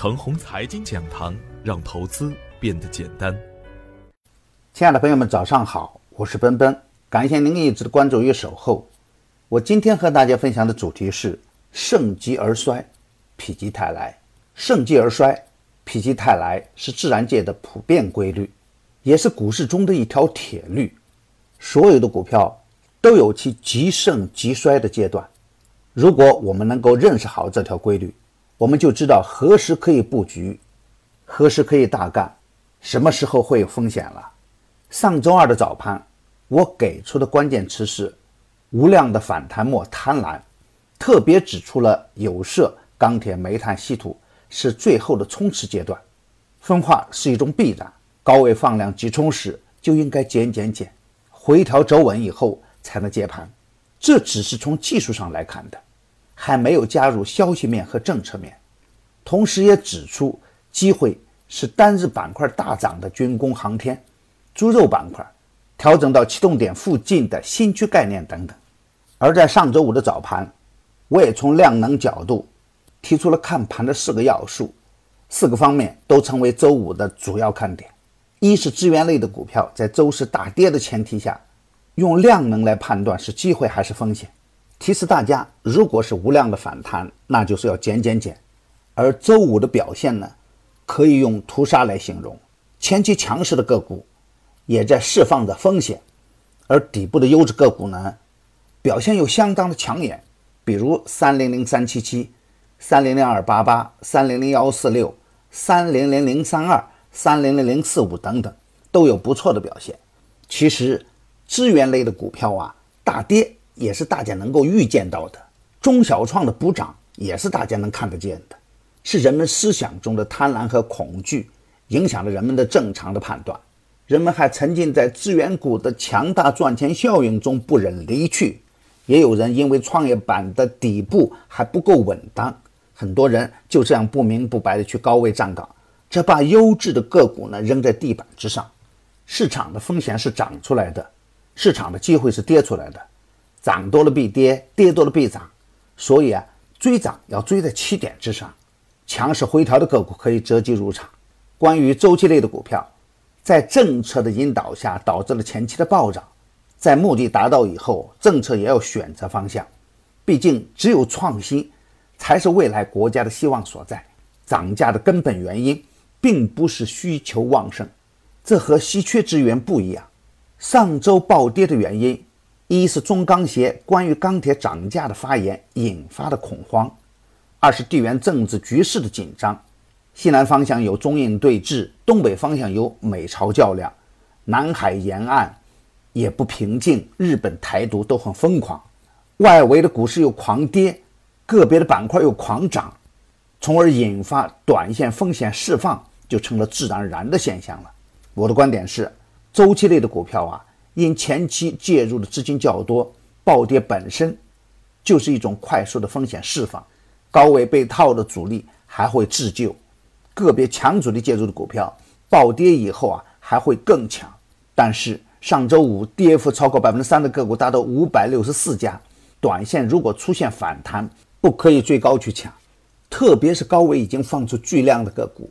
程红财经讲堂，让投资变得简单。亲爱的朋友们，早上好，我是奔奔，感谢您一直的关注与守候。我今天和大家分享的主题是盛极而衰，否极泰来。盛极而衰，否极泰来是自然界的普遍规律，也是股市中的一条铁律。所有的股票都有其极盛极衰的阶段。如果我们能够认识好这条规律，我们就知道何时可以布局，何时可以大干，什么时候会有风险了。上周二的早盘，我给出的关键词是“无量的反弹莫贪婪”，特别指出了有色、钢铁、煤炭、稀土是最后的冲刺阶段，分化是一种必然。高位放量急冲时就应该减减减，回调走稳以后才能接盘。这只是从技术上来看的。还没有加入消息面和政策面，同时也指出机会是单日板块大涨的军工、航天、猪肉板块，调整到启动点附近的新区概念等等。而在上周五的早盘，我也从量能角度提出了看盘的四个要素，四个方面都成为周五的主要看点。一是资源类的股票在周四大跌的前提下，用量能来判断是机会还是风险。提示大家，如果是无量的反弹，那就是要减减减。而周五的表现呢，可以用屠杀来形容。前期强势的个股也在释放着风险，而底部的优质个股呢，表现又相当的抢眼。比如三零零三七七、三零零二八八、三零零幺四六、三零零零三二、三零零零四五等等，都有不错的表现。其实资源类的股票啊，大跌。也是大家能够预见到的，中小创的补涨也是大家能看得见的，是人们思想中的贪婪和恐惧影响了人们的正常的判断，人们还沉浸在资源股的强大赚钱效应中不忍离去，也有人因为创业板的底部还不够稳当，很多人就这样不明不白的去高位站岗，这把优质的个股呢扔在地板之上，市场的风险是涨出来的，市场的机会是跌出来的。涨多了必跌，跌多了必涨，所以啊，追涨要追在起点之上。强势回调的个股可以择机入场。关于周期类的股票，在政策的引导下导致了前期的暴涨，在目的达到以后，政策也要选择方向。毕竟，只有创新才是未来国家的希望所在。涨价的根本原因并不是需求旺盛，这和稀缺资源不一样。上周暴跌的原因。一是中钢协关于钢铁涨价的发言引发的恐慌，二是地缘政治局势的紧张，西南方向有中印对峙，东北方向有美朝较量，南海沿岸也不平静，日本台独都很疯狂，外围的股市又狂跌，个别的板块又狂涨，从而引发短线风险释放，就成了自然而然的现象了。我的观点是，周期类的股票啊。因前期介入的资金较多，暴跌本身就是一种快速的风险释放，高位被套的主力还会自救，个别强主力介入的股票暴跌以后啊还会更强。但是上周五跌幅超过百分之三的个股达到五百六十四家，短线如果出现反弹，不可以追高去抢，特别是高位已经放出巨量的个股，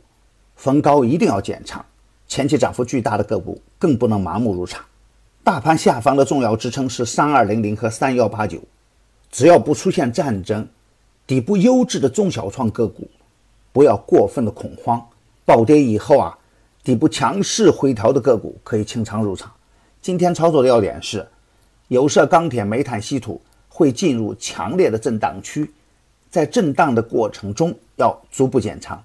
逢高一定要减仓，前期涨幅巨大的个股更不能盲目入场。大盘下方的重要支撑是三二零零和三幺八九，只要不出现战争，底部优质的中小创个股，不要过分的恐慌。暴跌以后啊，底部强势回调的个股可以清仓入场。今天操作的要点是，有色、钢铁、煤炭、稀土会进入强烈的震荡区，在震荡的过程中要逐步减仓，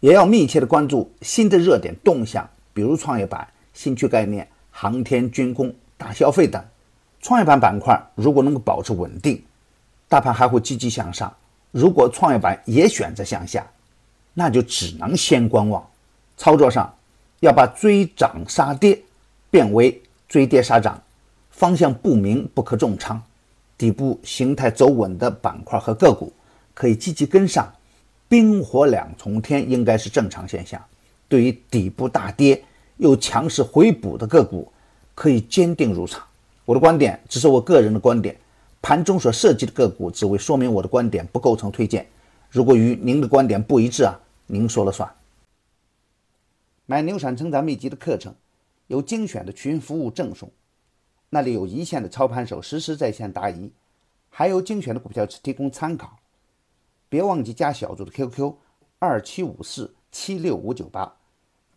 也要密切的关注新的热点动向，比如创业板、新区概念、航天、军工。大消费等，创业板板块如果能够保持稳定，大盘还会积极向上。如果创业板也选择向下，那就只能先观望。操作上要把追涨杀跌变为追跌杀涨，方向不明不可重仓。底部形态走稳的板块和个股可以积极跟上，冰火两重天应该是正常现象。对于底部大跌又强势回补的个股，可以坚定入场。我的观点只是我个人的观点，盘中所涉及的个股只为说明我的观点，不构成推荐。如果与您的观点不一致啊，您说了算。买牛闪成长秘籍的课程，有精选的群服务赠送，那里有一线的操盘手实时在线答疑，还有精选的股票提供参考。别忘记加小组的 QQ 二七五四七六五九八，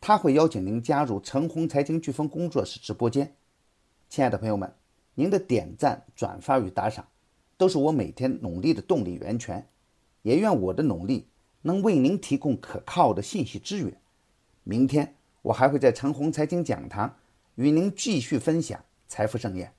他会邀请您加入陈红财经飓风工作室直播间。亲爱的朋友们，您的点赞、转发与打赏，都是我每天努力的动力源泉。也愿我的努力能为您提供可靠的信息资源。明天我还会在陈红财经讲堂与您继续分享财富盛宴。